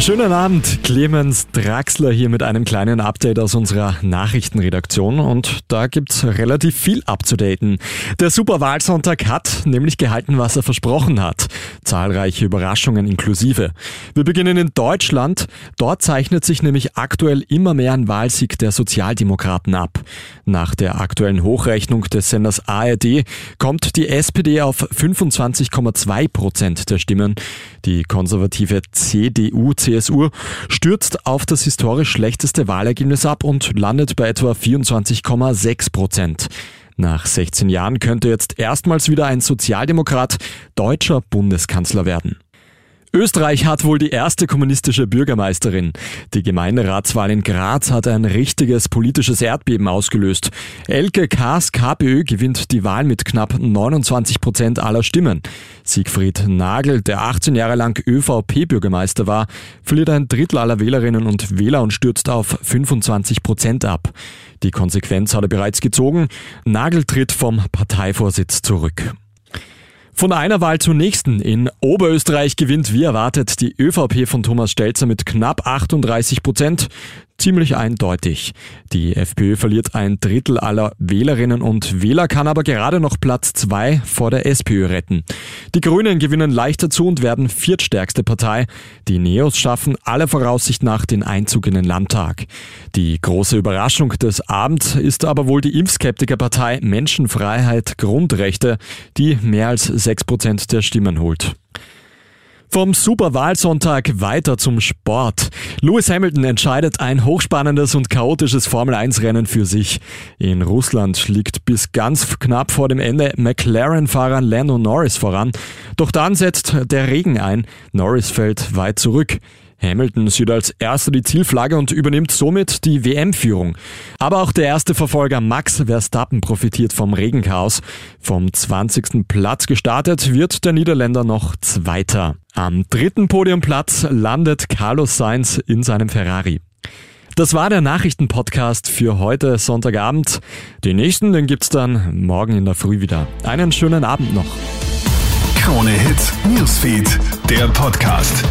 Schönen Abend, Clemens Draxler hier mit einem kleinen Update aus unserer Nachrichtenredaktion und da gibt's relativ viel abzudaten. Der Superwahlsonntag hat nämlich gehalten, was er versprochen hat. Zahlreiche Überraschungen inklusive. Wir beginnen in Deutschland. Dort zeichnet sich nämlich aktuell immer mehr ein Wahlsieg der Sozialdemokraten ab. Nach der aktuellen Hochrechnung des Senders ARD kommt die SPD auf 25,2 Prozent der Stimmen. Die konservative CDU CSU stürzt auf das historisch schlechteste Wahlergebnis ab und landet bei etwa 24,6 Prozent. Nach 16 Jahren könnte jetzt erstmals wieder ein Sozialdemokrat deutscher Bundeskanzler werden. Österreich hat wohl die erste kommunistische Bürgermeisterin. Die Gemeinderatswahl in Graz hat ein richtiges politisches Erdbeben ausgelöst. Elke Kaas KPÖ gewinnt die Wahl mit knapp 29 Prozent aller Stimmen. Siegfried Nagel, der 18 Jahre lang ÖVP-Bürgermeister war, verliert ein Drittel aller Wählerinnen und Wähler und stürzt auf 25 Prozent ab. Die Konsequenz hat er bereits gezogen. Nagel tritt vom Parteivorsitz zurück. Von einer Wahl zur nächsten. In Oberösterreich gewinnt wie erwartet die ÖVP von Thomas Stelzer mit knapp 38 Prozent ziemlich eindeutig. Die FPÖ verliert ein Drittel aller Wählerinnen und Wähler, kann aber gerade noch Platz zwei vor der SPÖ retten. Die Grünen gewinnen leicht dazu und werden viertstärkste Partei. Die Neos schaffen alle Voraussicht nach den Einzug in den Landtag. Die große Überraschung des Abends ist aber wohl die Impfskeptikerpartei Menschenfreiheit Grundrechte, die mehr als sechs Prozent der Stimmen holt. Vom Superwahlsonntag weiter zum Sport. Lewis Hamilton entscheidet ein hochspannendes und chaotisches Formel-1-Rennen für sich. In Russland liegt bis ganz knapp vor dem Ende McLaren-Fahrer Lando Norris voran. Doch dann setzt der Regen ein. Norris fällt weit zurück. Hamilton sieht als erster die Zielflagge und übernimmt somit die WM-Führung. Aber auch der erste Verfolger Max Verstappen profitiert vom Regenchaos. Vom 20. Platz gestartet wird der Niederländer noch Zweiter. Am dritten Podiumplatz landet Carlos Sainz in seinem Ferrari. Das war der Nachrichtenpodcast für heute Sonntagabend. Den nächsten, den gibt's dann morgen in der Früh wieder. Einen schönen Abend noch. Krone Hits, Newsfeed, der Podcast.